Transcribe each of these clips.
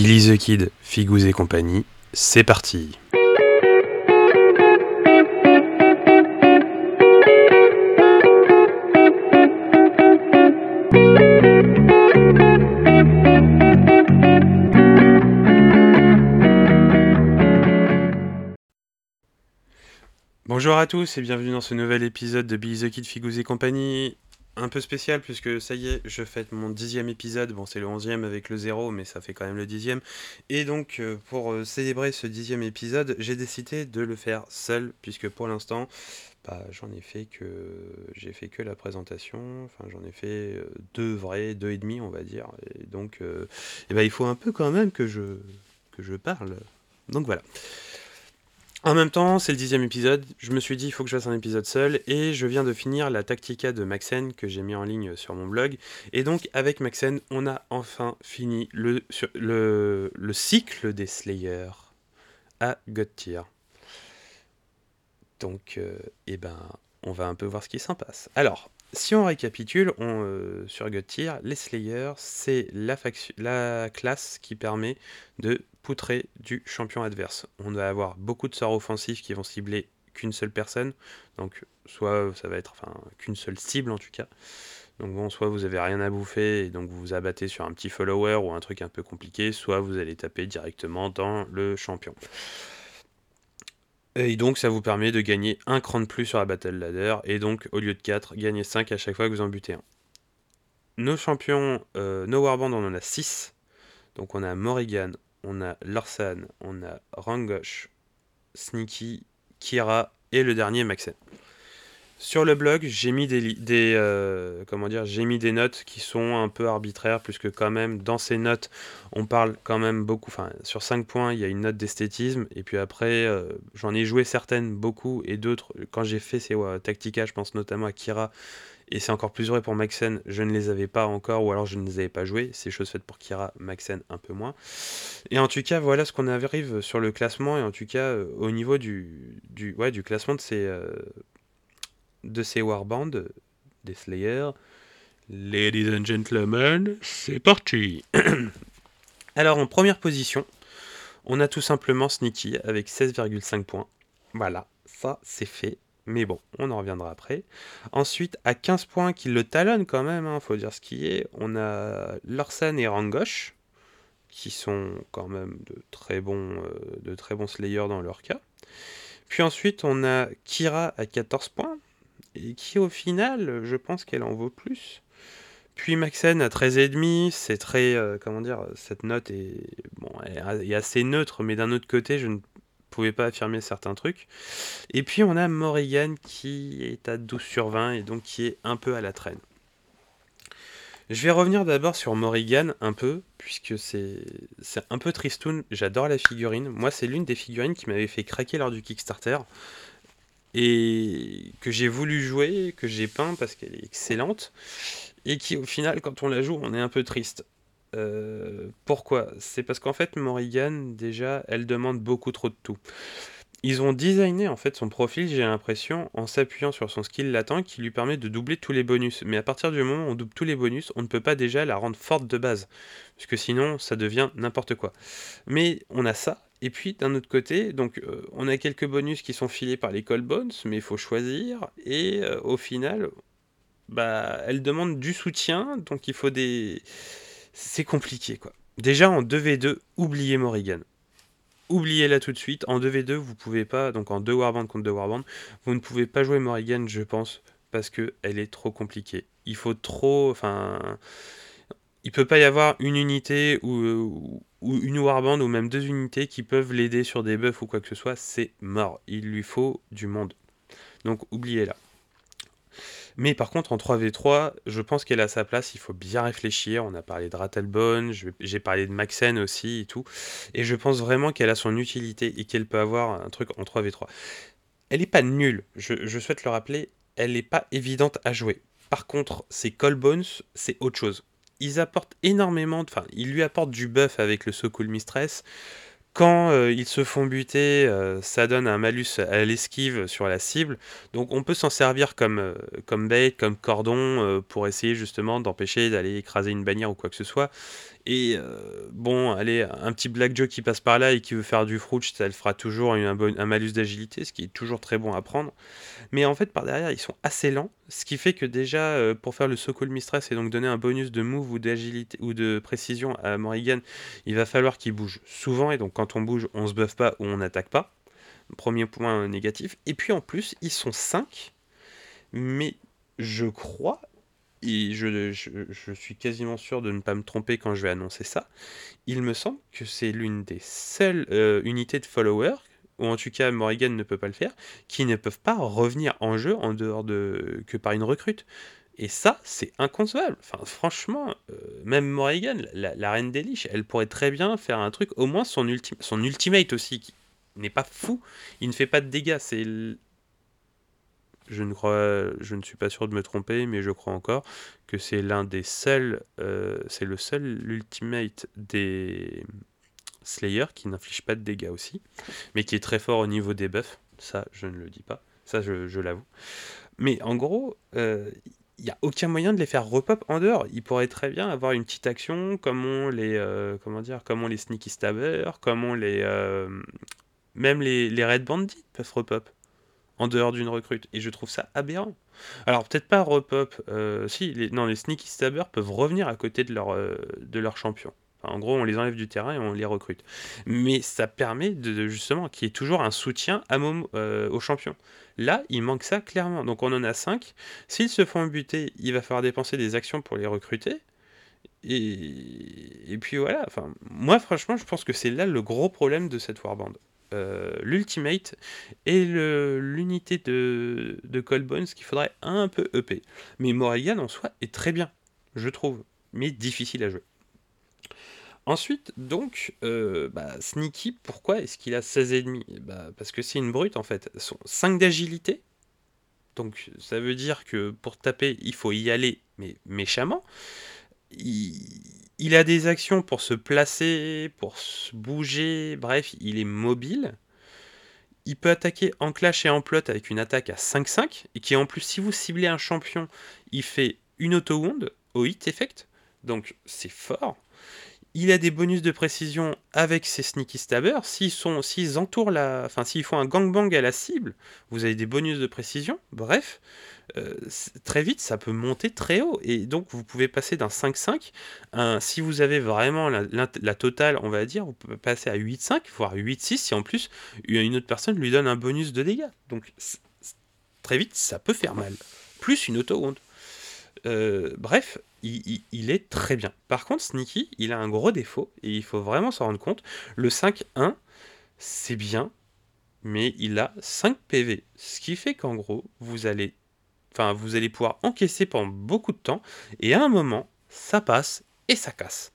Billy the Kid, Figous et compagnie, c'est parti. Bonjour à tous et bienvenue dans ce nouvel épisode de Billy the Kid, Figous et compagnie un peu spécial puisque ça y est, je fête mon dixième épisode. Bon, c'est le onzième avec le zéro, mais ça fait quand même le dixième. Et donc, euh, pour euh, célébrer ce dixième épisode, j'ai décidé de le faire seul puisque pour l'instant, bah, j'en ai fait que j'ai fait que la présentation. Enfin, j'en ai fait euh, deux vrais, deux et demi, on va dire. Et donc, eh ben, il faut un peu quand même que je que je parle. Donc voilà. En même temps, c'est le dixième épisode. Je me suis dit, il faut que je fasse un épisode seul. Et je viens de finir la Tactica de Maxen que j'ai mis en ligne sur mon blog. Et donc, avec Maxen, on a enfin fini le, le, le cycle des Slayers à God. Donc, euh, eh ben, on va un peu voir ce qui s'en passe. Alors, si on récapitule, euh, sur God les Slayers, c'est la classe qui permet de du champion adverse. On va avoir beaucoup de sorts offensifs qui vont cibler qu'une seule personne, donc soit ça va être enfin qu'une seule cible en tout cas. Donc bon, soit vous avez rien à bouffer et donc vous vous abattez sur un petit follower ou un truc un peu compliqué, soit vous allez taper directement dans le champion. Et donc ça vous permet de gagner un cran de plus sur la Battle Ladder, et donc au lieu de 4, gagner 5 à chaque fois que vous en butez un. Nos champions, euh, nos Warband, on en a 6. Donc on a Morrigan, on a Lorsan, on a Rangosh, Sneaky, Kira et le dernier Maxen. Sur le blog, j'ai mis des, euh, comment dire, j'ai mis des notes qui sont un peu arbitraires, puisque quand même dans ces notes, on parle quand même beaucoup. Enfin, sur 5 points, il y a une note d'esthétisme, et puis après, euh, j'en ai joué certaines beaucoup, et d'autres. Quand j'ai fait ces Tactica, je pense notamment à Kira, et c'est encore plus vrai pour Maxen, je ne les avais pas encore, ou alors je ne les avais pas joués. C'est chose faite pour Kira, Maxen un peu moins. Et en tout cas, voilà ce qu'on arrive sur le classement, et en tout cas, euh, au niveau du, du, ouais, du classement de ces, de ces warbands, des Slayers. Ladies and gentlemen, c'est parti Alors en première position, on a tout simplement Sneaky avec 16,5 points. Voilà, ça c'est fait. Mais bon, on en reviendra après. Ensuite, à 15 points qui le talonnent quand même, il hein, faut dire ce qui est, on a Larsen et Rangosh, qui sont quand même de très bons, euh, de très bons Slayers dans leur cas. Puis ensuite, on a Kira à 14 points, et qui au final, je pense qu'elle en vaut plus. Puis Maxen à 13,5, c'est très, euh, comment dire, cette note est, bon, est assez neutre, mais d'un autre côté, je ne pouvais pas affirmer certains trucs. Et puis on a Morrigan qui est à 12 sur 20 et donc qui est un peu à la traîne. Je vais revenir d'abord sur Morrigan un peu, puisque c'est un peu tristoun. J'adore la figurine. Moi, c'est l'une des figurines qui m'avait fait craquer lors du Kickstarter. Et que j'ai voulu jouer, que j'ai peint parce qu'elle est excellente. Et qui, au final, quand on la joue, on est un peu triste. Euh, pourquoi? C'est parce qu'en fait, Morrigan, déjà, elle demande beaucoup trop de tout. Ils ont designé en fait son profil, j'ai l'impression, en s'appuyant sur son skill latent qui lui permet de doubler tous les bonus. Mais à partir du moment où on double tous les bonus, on ne peut pas déjà la rendre forte de base. Parce que sinon, ça devient n'importe quoi. Mais on a ça. Et puis d'un autre côté, donc euh, on a quelques bonus qui sont filés par les Cold Bones, mais il faut choisir. Et euh, au final, bah, elle demande du soutien, donc il faut des c'est compliqué quoi. Déjà en 2v2, oubliez Morrigan. Oubliez-la tout de suite. En 2v2, vous pouvez pas, donc en 2 warband contre 2 warband, vous ne pouvez pas jouer Morrigan, je pense, parce que elle est trop compliquée. Il faut trop, enfin, il peut pas y avoir une unité ou, une warband ou même deux unités qui peuvent l'aider sur des buffs ou quoi que ce soit. C'est mort. Il lui faut du monde. Donc oubliez-la. Mais par contre, en 3v3, je pense qu'elle a sa place, il faut bien réfléchir. On a parlé de Rattlebone, j'ai parlé de Maxen aussi et tout. Et je pense vraiment qu'elle a son utilité et qu'elle peut avoir un truc en 3v3. Elle n'est pas nulle, je, souhaite le rappeler, elle n'est pas évidente à jouer. Par contre, ces Bones, c'est autre chose. Ils apportent énormément, enfin, ils lui apportent du buff avec le So Mistress. Quand euh, ils se font buter, euh, ça donne un malus à l'esquive sur la cible. Donc on peut s'en servir comme, euh, comme bait, comme cordon, pour essayer justement d'empêcher d'aller écraser une bannière ou quoi que ce soit. Et bon, allez, un petit Black Joe qui passe par là et qui veut faire du fruit, ça le fera toujours un malus d'agilité, ce qui est toujours très bon à prendre. Mais en fait, par derrière, ils sont assez lents, ce qui fait que déjà, euh, pour faire le Sokol Mistress et donc donner un bonus de move ou d'agilité ou de précision à Morrigan, il va falloir qu'il bouge souvent. Et donc, quand on bouge, on se buff pas ou on n'attaque pas. Premier point négatif. Et puis en plus, ils sont 5, mais je crois et je, je, suis quasiment sûr de ne pas me tromper quand je vais annoncer ça, il me semble que c'est l'une des seules euh, unités de followers, ou en tout cas Morrigan ne peut pas le faire, qui ne peuvent pas revenir en jeu en dehors de que par une recrute. Et ça, c'est inconcevable. Enfin, franchement, euh, même Morrigan, la, reine des liches, elle pourrait très bien faire un truc, au moins son, son ultimate aussi, qui n'est pas fou, il ne fait pas de dégâts, c'est je ne crois, je ne suis pas sûr de me tromper, mais je crois encore que c'est l'un des seuls, euh, c'est le seul ultimate des Slayer qui n'inflige pas de dégâts aussi, mais qui est très fort au niveau des buffs. Ça, je ne le dis pas. Ça, je, l'avoue. Mais en gros, euh, il n'y a aucun moyen de les faire repop en dehors. Ils pourraient très bien avoir une petite action comme les, euh, comment dire, les sneaky stabbers, comme les, même les, red bandits peuvent repop en dehors d'une recrute. Et je trouve ça aberrant. Alors peut-être pas repop, euh, si, les, non, les sneaky stabbers peuvent revenir à côté de leur, euh, de leur champion. En gros, on les enlève du terrain et on les recrute. Mais ça permet de, justement qu'il y ait toujours un soutien à euh, au champion. Là, il manque ça clairement. Donc on en a 5. S'ils se font buter, il va falloir dépenser des actions pour les recruter. Et, puis voilà, moi franchement, je pense que c'est là le gros problème de cette Warband. Euh, l'Ultimate et l'unité de, de Cold Bones qu'il faudrait un peu EP. Mais Morrigan en soi est très bien, je trouve, mais difficile à jouer. Ensuite, donc, euh, bah, Sneaky, pourquoi est-ce qu'il a 16,5 bah, Parce que c'est une brute en fait. Son 5 d'agilité, donc ça veut dire que pour taper, il faut y aller, mais méchamment. Il, il a des actions pour se placer, pour se bouger, bref, il est mobile. Il peut attaquer en clash et en plot avec une attaque à 5-5, et qui en plus, si vous ciblez un champion, il fait une auto-wound au hit effect, donc c'est fort. Il a des bonus de précision avec ses sneaky stabbers. S'ils s'ils entourent la, enfin s'ils font un gangbang à la cible, vous avez des bonus de précision. Bref, euh, très vite, ça peut monter très haut. Et donc, vous pouvez passer d'un 5-5, si vous avez vraiment la, totale, on va dire, vous pouvez passer à 8-5, voire 8-6, si en plus, une autre personne lui donne un bonus de dégâts. Donc, très vite, ça peut faire mal. Plus une auto-wound. Euh, bref, il, est très bien. Par contre, Sneaky, il a un gros défaut, et il faut vraiment s'en rendre compte. Le 5-1, c'est bien, mais il a 5 PV. Ce qui fait qu'en gros, vous allez Enfin, vous allez pouvoir encaisser pendant beaucoup de temps, et à un moment, ça passe et ça casse.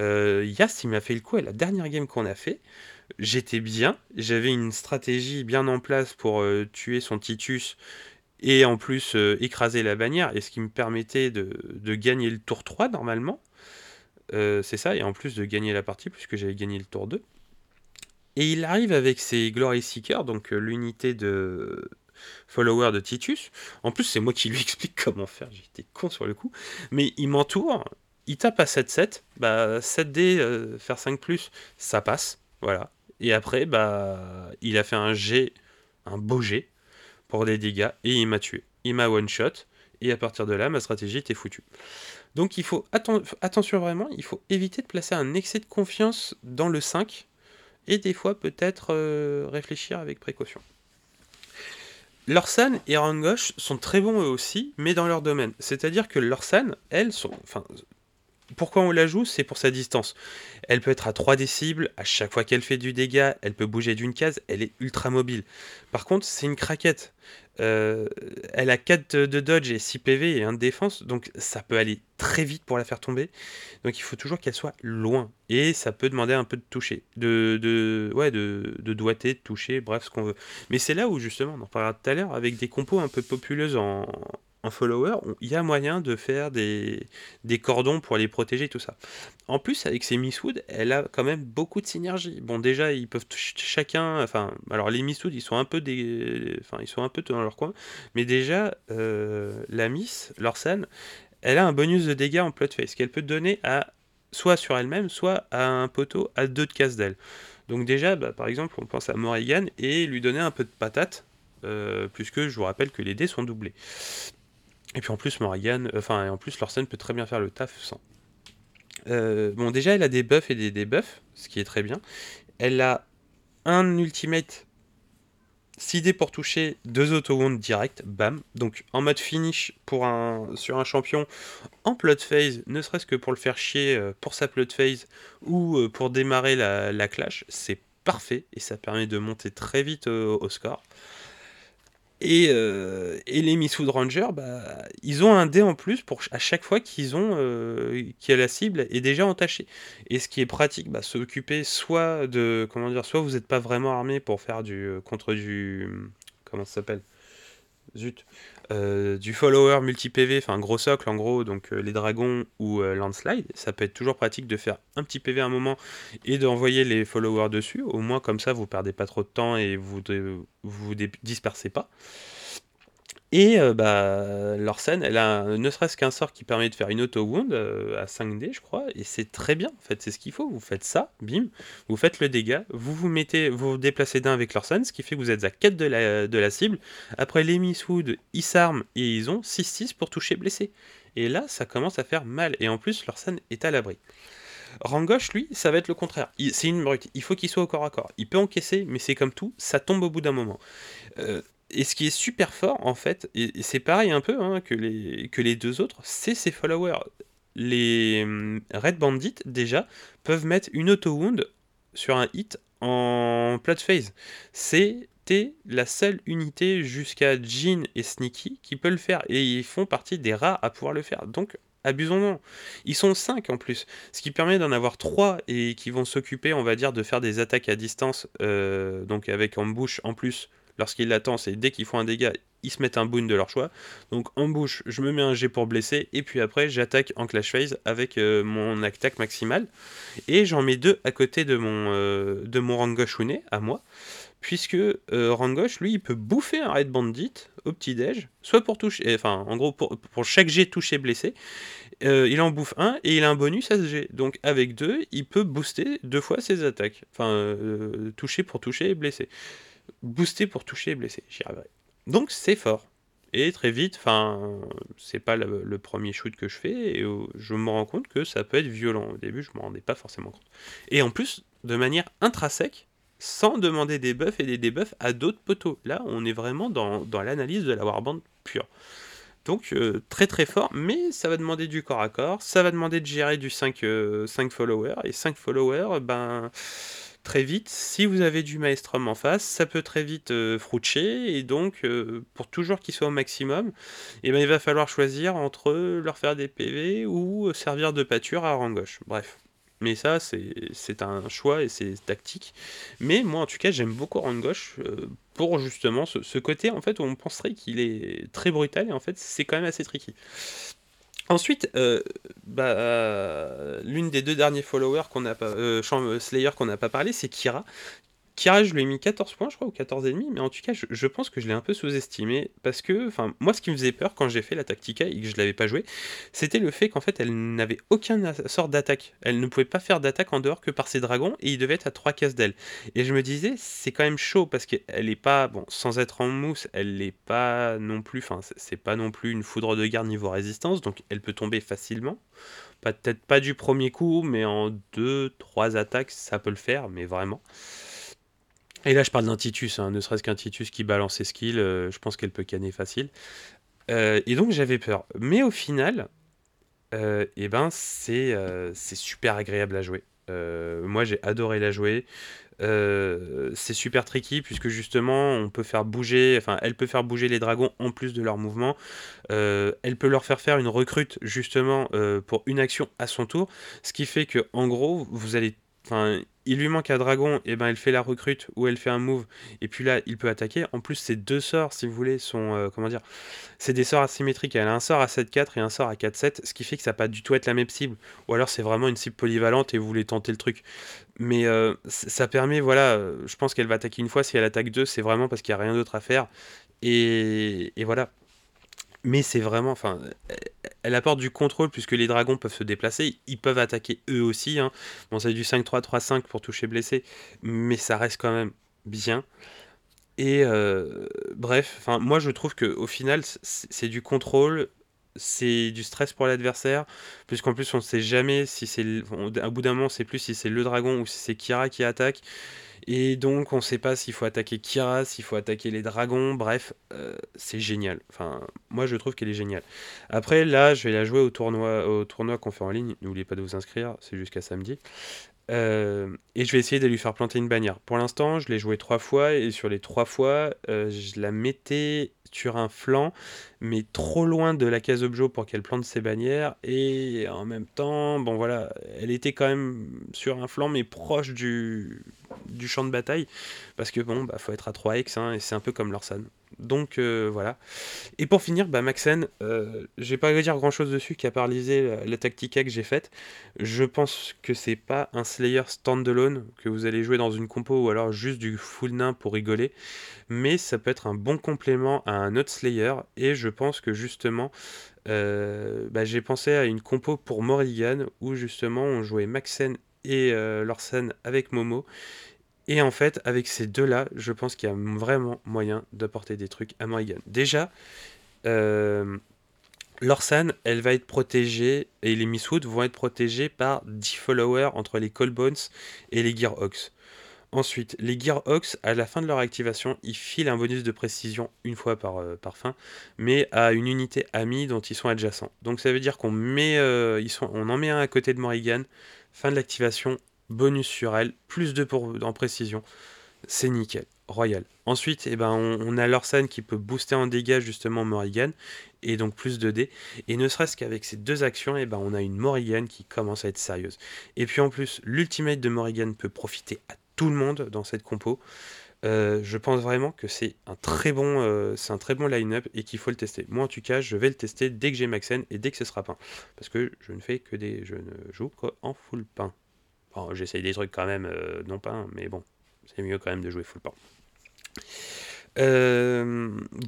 Euh, Yas, il m'a fait le coup à la dernière game qu'on a fait. J'étais bien, j'avais une stratégie bien en place pour euh, tuer son Titus et en plus euh, écraser la bannière, et ce qui me permettait de, gagner le tour 3 normalement. Euh, c'est ça, et en plus de gagner la partie, puisque j'avais gagné le tour 2. Et il arrive avec ses Glory Seekers, donc l'unité de, follower de Titus. En plus, c'est moi qui lui explique comment faire. J'étais con sur le coup. Mais il m'entoure, il tape à 7-7. Bah, 7D, euh, faire 5, ça passe. Voilà. Et après, bah, il a fait un G, un beau G pour des dégâts et il m'a tué. Il m'a one shot. Et à partir de là, ma stratégie était foutue. Donc il faut attention vraiment, il faut éviter de placer un excès de confiance dans le 5 et des fois peut-être euh, réfléchir avec précaution. Lorsan et Rangosh sont très bons eux aussi, mais dans leur domaine. C'est-à-dire que Lorsan, elles sont. Pourquoi on la joue? C'est pour sa distance. Elle peut être à 3 cibles, à chaque fois qu'elle fait du dégât, elle peut bouger d'une case, elle est ultra mobile. Par contre, c'est une craquette. Euh, elle a 4 de dodge et 6 PV et 1 de défense, donc ça peut aller très vite pour la faire tomber. Donc il faut toujours qu'elle soit loin. Et ça peut demander un peu de toucher, de, de, ouais, de toucher, bref, ce qu'on veut. Mais c'est là où justement, on en parlera tout à l'heure, avec des compos un peu populeuses en, en follower, il y a moyen de faire des, cordons pour les protéger, tout ça. En plus, avec ces Misswood, elle a quand même beaucoup de synergie. Bon, déjà, ils peuvent chacun, enfin, alors les Misswood, ils sont un peu des, enfin, ils sont un peu dans leur coin, mais déjà, euh, la Miss, Lorsan, elle a un bonus de dégâts en plot face qu'elle peut donner à soit sur elle-même, soit à un poteau à deux de casse d'elle. Donc déjà, bah, par exemple, on pense à Morrigan et lui donner un peu de patate, euh, puisque je vous rappelle que les dés sont doublés. Et puis en plus, Morrigan, euh, enfin, en plus, Lorsen peut très bien faire le taf sans. Euh, bon, déjà, elle a des buffs et des debuffs, ce qui est très bien. Elle a un ultimate 6 dés pour toucher, 2 auto-wounds direct, bam. Donc en mode finish pour un, sur un champion en plot phase, ne serait-ce que pour le faire chier euh, pour sa plot phase ou pour démarrer la, clash, c'est parfait et ça permet de monter très vite au score. Et, euh, et, les Missoud Rangers, bah, ils ont un dé en plus pour à chaque fois qu'ils ont euh, que la cible est déjà entachée. Et ce qui est pratique, bah, s'occuper soit de comment dire, soit vous n'êtes pas vraiment armé pour faire du euh, contre du comment ça s'appelle, zut, euh, du follower multi-PV, enfin gros socle en gros, donc euh, les dragons ou euh, landslide, ça peut être toujours pratique de faire un petit PV à un moment et d'envoyer les followers dessus, au moins comme ça vous perdez pas trop de temps et vous vous dispersez pas. Et euh, bah, Lorsen, elle a ne serait-ce qu'un sort qui permet de faire une auto-wound euh, à 5D, je crois, et c'est très bien, en fait, c'est ce qu'il faut. Vous faites ça, bim, vous faites le dégât, vous vous mettez, vous, déplacez d'un avec Lorsen, ce qui fait que vous êtes à 4 de la, de la cible. Après les Wood, ils s'arment et ils ont 6-6 pour toucher blessé. Et là, ça commence à faire mal, et en plus, Lorsen est à l'abri. Rangosh, lui, ça va être le contraire. C'est une brute. Il faut qu'il soit au corps à corps. Il peut encaisser, mais c'est comme tout, ça tombe au bout d'un moment. Euh, et ce qui est super fort, en fait, et, c'est pareil un peu hein, que, les, que les deux autres, c'est ses followers. Les hum, Red Bandits, déjà, peuvent mettre une auto-wound sur un hit en plat phase. C'était la seule unité jusqu'à Jean et Sneaky qui peut le faire. Et ils font partie des rares à pouvoir le faire. Donc, abusons-en. Ils sont 5 en plus, ce qui permet d'en avoir 3 et qui vont s'occuper, on va dire, de faire des attaques à distance, euh, donc avec en bouche en plus lorsqu'ils l'attendent, c'est dès qu'ils font un dégât, ils se mettent un boon de leur choix. Donc en bouche, je me mets un G pour blesser, et puis après, j'attaque en clash phase avec euh, mon attaque maximale. Et j'en mets deux à côté de mon, euh, de mon à moi. Puisque euh, Rangosh, lui, il peut bouffer un Red Bandit au petit-déj, soit pour toucher, enfin, en gros, pour, pour chaque G touché blessé, il en bouffe un et il a un bonus à ce G. Donc avec deux, il peut booster deux fois ses attaques. Enfin, toucher pour toucher et blesser booster pour toucher et blesser. J'y arriverai. Donc c'est fort. Et très vite, enfin, c'est pas le, premier shoot que je fais, et je me rends compte que ça peut être violent. Au début, je me rendais pas forcément compte. Et en plus, de manière intrinsèque, sans demander des buffs et des debuffs à d'autres poteaux. Là, on est vraiment dans, l'analyse de la warband pure. Donc euh, très très fort, mais ça va demander du corps à corps, ça va demander de gérer du 5, 5 euh, followers, et 5 followers, ben très vite, si vous avez du maestrum en face, ça peut très vite euh, froucher, et donc, euh, pour toujours qu'il soit au maximum, eh ben, il va falloir choisir entre leur faire des PV ou servir de pâture à rang gauche. Bref. Mais ça, c'est un choix et c'est tactique. Mais moi, en tout cas, j'aime beaucoup rang gauche euh, pour justement ce, ce, côté en fait où on penserait qu'il est très brutal et en fait, c'est quand même assez tricky. Ensuite, euh, bah, euh, l'une des deux derniers followers qu'on a pas, euh, Slayer qu'on n'a pas parlé, c'est Kira, Kira, je lui ai mis 14 points, je crois, ou 14,5, mais en tout cas, je, pense que je l'ai un peu sous-estimé, parce que, enfin, moi, ce qui me faisait peur quand j'ai fait la Tactica et que je l'avais pas joué, c'était le fait qu'en fait, elle n'avait aucun sort d'attaque. Elle ne pouvait pas faire d'attaque en dehors que par ses dragons, et il devait être à 3 cases d'elle. Et je me disais, c'est quand même chaud, parce qu'elle est pas, bon, sans être en mousse, elle n'est pas non plus, enfin, c'est pas non plus une foudre de guerre niveau résistance, donc elle peut tomber facilement. Peut-être pas du premier coup, mais en 2-3 attaques, ça peut le faire, mais vraiment. Et là, je parle d'un Titus, hein, ne serait-ce qu'un Titus qui balance ses skills, euh, je pense qu'elle peut canner facile. Euh, et donc, j'avais peur. Mais au final, euh, eh ben, c'est c'est super agréable à jouer. moi, j'ai adoré la jouer. c'est super tricky puisque justement on peut faire bouger, enfin elle peut faire bouger les dragons en plus de leur mouvement. elle peut leur faire faire une recrute justement pour une action à son tour, ce qui fait que en gros vous allez Enfin, il lui manque un dragon, et ben elle fait la recrute ou elle fait un move, et puis là il peut attaquer. En plus, ces deux sorts, si vous voulez, sont euh, comment dire, c'est des sorts asymétriques. Elle a un sort à 7-4 et un sort à 4-7, ce qui fait que ça va pas du tout être la même cible. Ou alors c'est vraiment une cible polyvalente et vous voulez tenter le truc. Mais euh, ça permet, voilà, euh, je pense qu'elle va attaquer une fois. Si elle attaque deux, c'est vraiment parce qu'il n'y a rien d'autre à faire. Et voilà. Mais c'est vraiment, enfin, elle apporte du contrôle puisque les dragons peuvent se déplacer, ils peuvent attaquer eux aussi. Hein. Bon, c'est du 5-3-3-5 pour toucher blessé, mais ça reste quand même bien. Et euh, bref, enfin, moi je trouve que au final, c'est du contrôle, c'est du stress pour l'adversaire, puisqu'en plus on ne sait jamais si c'est, à bout d'un moment, on sait plus si c'est le dragon ou si c'est Kira qui attaque. Et donc, on ne sait pas s'il faut attaquer Kira, s'il faut attaquer les dragons. Bref, euh, c'est génial. Enfin, moi, je trouve qu'elle est géniale. Après, là, je vais la jouer au tournoi, au tournoi qu'on fait en ligne. N'oubliez pas de vous inscrire, c'est jusqu'à samedi. Euh, et je vais essayer de lui faire planter une bannière. Pour l'instant, je l'ai joué trois fois et sur les trois fois, euh, je la mettais sur un flanc, mais trop loin de la case objo pour qu'elle plante ses bannières. Et en même temps, bon voilà, elle était quand même sur un flanc, mais proche du, du champ de bataille. Parce que bon, bah faut être à 3x, hein, et c'est un peu comme Lorsan. Donc euh, voilà. Et pour finir, bah, Maxen, euh, je vais pas dire grand chose dessus qu'à part liser la, tactica que j'ai faite. Je pense que c'est pas un Slayer standalone que vous allez jouer dans une compo ou alors juste du full nain pour rigoler. Mais ça peut être un bon complément à un autre Slayer. Et je pense que justement, euh, bah, j'ai pensé à une compo pour Morrigan où justement on jouait Maxen et euh, Lorsen avec Momo. Et en fait, avec ces deux-là, je pense qu'il y a vraiment moyen d'apporter des trucs à Morrigan. Déjà, euh, Lorsan, elle va être protégée, et les Misswood vont être protégés par 10 followers entre les Bones et les Gearhawks. Ensuite, les Gearhawks, à la fin de leur activation, ils filent un bonus de précision une fois par, euh, fin, mais à une unité amie dont ils sont adjacents. Donc ça veut dire qu'on met, en met un à côté de Morrigan, fin de l'activation, bonus sur elle, plus 2 pour, en précision. C'est nickel, royal. Ensuite, eh ben, on, a Lorsan qui peut booster en dégâts justement Morrigan, et donc plus de dés. Et ne serait-ce qu'avec ces deux actions, eh ben, on a une Morrigan qui commence à être sérieuse. Et puis en plus, l'ultimate de Morrigan peut profiter à tout le monde dans cette compo. Euh, je pense vraiment que c'est un très bon, euh, bon line-up et qu'il faut le tester. Moi, en tout cas, je vais le tester dès que j'ai Maxen et dès que ce sera peint, parce que je ne fais que des, je ne joue qu'en full pain. j'essaye des trucs quand même euh, non peint, mais bon, c'est mieux quand même de jouer full pain.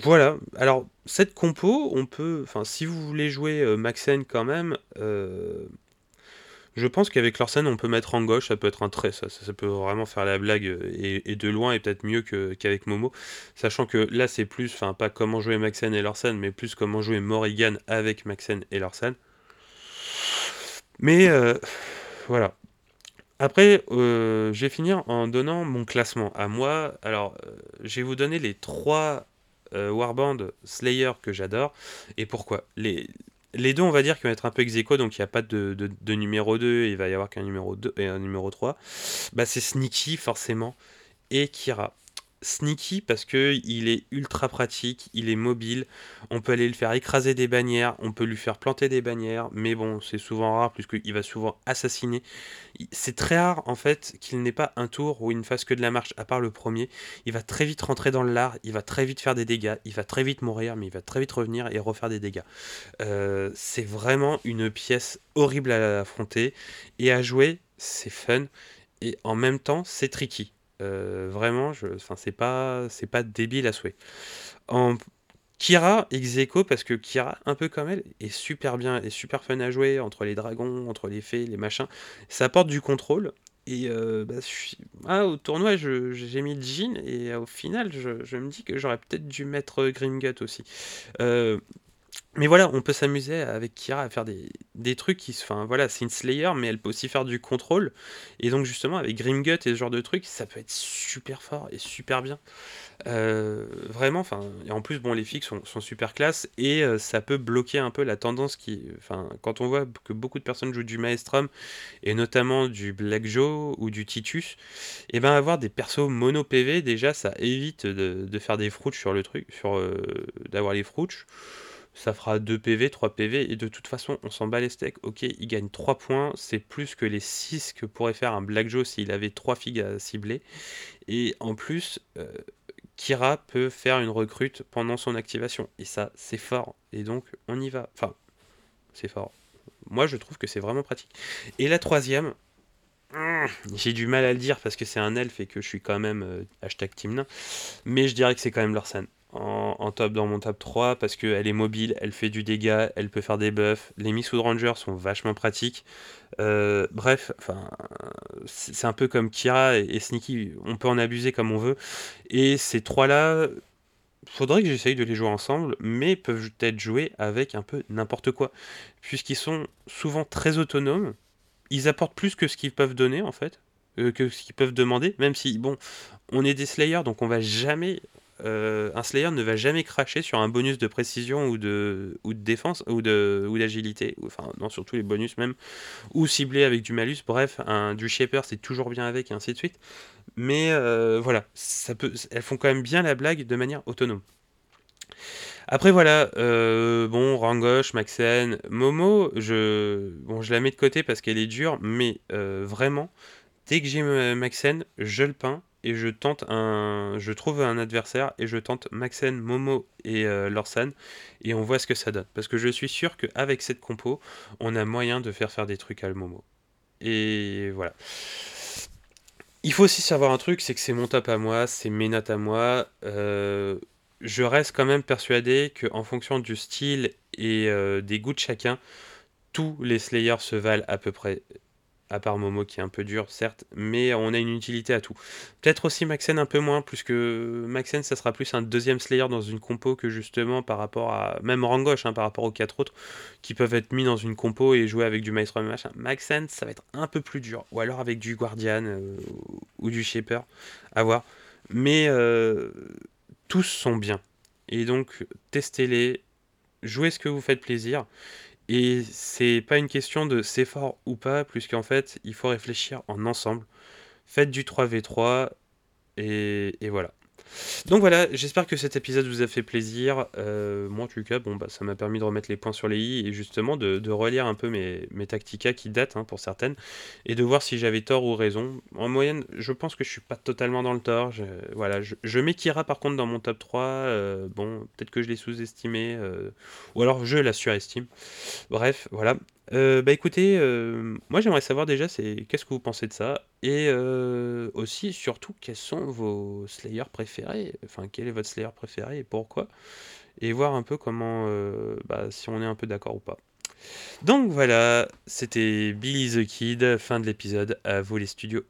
voilà. Alors cette compo, on peut, enfin, si vous voulez jouer Maxen quand même. Je pense qu'avec Larsen, on peut mettre en gauche, ça peut être un trait, ça, peut vraiment faire la blague euh, et, de loin et peut-être mieux qu'avec Momo. Sachant que là, c'est plus, enfin, pas comment jouer Maxen et Larsen, mais plus comment jouer Morrigan avec Maxen et Larsen. Mais euh, voilà. Après, euh, je vais finir en donnant mon classement à moi. Alors, je vais vous donner les trois Warband Slayer que j'adore. Et pourquoi? Les, les deux, on va dire, qui vont être un peu ex donc il n'y a pas de, numéro 2, il va y avoir qu'un numéro 2 et un numéro 3. Bah, c'est Sneaky, forcément, et Kira. Sneaky parce que il est ultra pratique, il est mobile, on peut aller le faire écraser des bannières, on peut lui faire planter des bannières, mais bon, c'est souvent rare puisqu'il va souvent assassiner. C'est très rare en fait qu'il n'ait pas un tour où il ne fasse que de la marche, à part le premier. Il va très vite rentrer dans le lard, il va très vite faire des dégâts, il va très vite mourir, mais il va très vite revenir et refaire des dégâts. Euh, c'est vraiment une pièce horrible à affronter et à jouer, c'est fun et en même temps c'est tricky. Euh, vraiment, je, c'est pas, c'est pas débile à souhait. En Kira, ex parce que Kira, un peu comme elle, est super bien, est super fun à jouer entre les dragons, entre les fées, les machins. Ça apporte du contrôle. Et euh, bah, ah, au tournoi, j'ai mis Jean, et au final, je, me dis que j'aurais peut-être dû mettre Grimgut aussi. Euh, mais voilà, on peut s'amuser avec Kira à faire des, trucs qui. Enfin voilà, c'est une Slayer, mais elle peut aussi faire du contrôle. Et donc, justement, avec Grimgut et ce genre de trucs, ça peut être super fort et super bien. Euh, vraiment, enfin. Et en plus, bon, les fixes sont, super classe et euh, ça peut bloquer un peu la tendance qui. Enfin, quand on voit que beaucoup de personnes jouent du Maestrum et notamment du Black Joe ou du Titus, et ben avoir des persos mono PV, déjà, ça évite de, faire des frouches sur le truc, sur euh, d'avoir les frouches ça fera 2 PV, 3 PV, et de toute façon, on s'en bat les steaks. Ok, il gagne 3 points, c'est plus que les 6 que pourrait faire un Black Joe s'il avait 3 figues à cibler. Et en plus, euh, Kira peut faire une recrute pendant son activation. Et ça, c'est fort. Et donc, on y va. Enfin, c'est fort. Moi, je trouve que c'est vraiment pratique. Et la troisième, j'ai du mal à le dire parce que c'est un elfe et que je suis quand même euh, hashtag Team Mais je dirais que c'est quand même Lorsan. En, top dans mon top 3 parce qu'elle est mobile, elle fait du dégât, elle peut faire des buffs. Les Miss Ranger sont vachement pratiques. Euh, bref, c'est un peu comme Kira et, Sneaky, on peut en abuser comme on veut. Et ces trois-là, faudrait que j'essaye de les jouer ensemble, mais peuvent être joués avec un peu n'importe quoi. Puisqu'ils sont souvent très autonomes, ils apportent plus que ce qu'ils peuvent donner en fait, euh, que ce qu'ils peuvent demander, même si, bon, on est des Slayers, donc on va jamais euh, un Slayer ne va jamais cracher sur un bonus de précision ou de, défense ou d'agilité, enfin non surtout les bonus même, ou ciblé avec du malus. Bref, du shaper c'est toujours bien avec et ainsi de suite. Mais euh, voilà, elles font quand même bien la blague de manière autonome. Après voilà, euh, bon, Rangosh, Maxen, Momo, je, je la mets de côté parce qu'elle est dure, mais vraiment, dès que j'ai Maxen, je le peins et je tente un, je trouve un adversaire et je tente Maxen, Momo et euh, Lorsan et on voit ce que ça donne. Parce que je suis sûr qu'avec cette compo, on a moyen de faire faire des trucs à Momo. Et voilà. Il faut aussi savoir un truc, c'est que c'est mon top à moi, c'est mes notes à moi. Euh, je reste quand même persuadé qu'en fonction du style et euh, des goûts de chacun, tous les Slayers se valent à peu près à part Momo qui est un peu dur, certes, mais on a une utilité à tout. Peut-être aussi Maxen un peu moins, puisque Maxen, ça sera plus un deuxième Slayer dans une compo que justement par rapport à. Même Rangosh, hein, par rapport aux quatre autres, qui peuvent être mis dans une compo et jouer avec du Maestro machin. Maxen, ça va être un peu plus dur, ou alors avec du Guardian euh, ou du Shaper, à voir. Mais euh, tous sont bien. Et donc, testez-les, jouez ce que vous faites plaisir. Et c'est pas une question de c'est fort ou pas, plus qu'en fait, il faut réfléchir en ensemble. Faites du 3v3 et, et voilà. Donc voilà, j'espère que cet épisode vous a fait plaisir. Euh, moi en tout cas, bon, bah, ça m'a permis de remettre les points sur les i et justement de, relire un peu mes, mes qui datent hein, pour certaines et de voir si j'avais tort ou raison. En moyenne, je pense que je suis pas totalement dans le tort. Je, voilà, je, je mets Kira par contre dans mon top 3. Euh, bon, peut-être que je l'ai sous-estimé euh, ou alors je la surestime. Bref, voilà. Euh, bah écoutez, euh, moi j'aimerais savoir déjà c'est qu'est-ce que vous pensez de ça? Et euh, aussi surtout quels sont vos Slayers préférés, enfin quel est votre Slayer préféré et pourquoi? Et voir un peu comment bah, si on est un peu d'accord ou pas. Donc voilà, c'était Billy the Kid, fin de l'épisode, à vous les studios.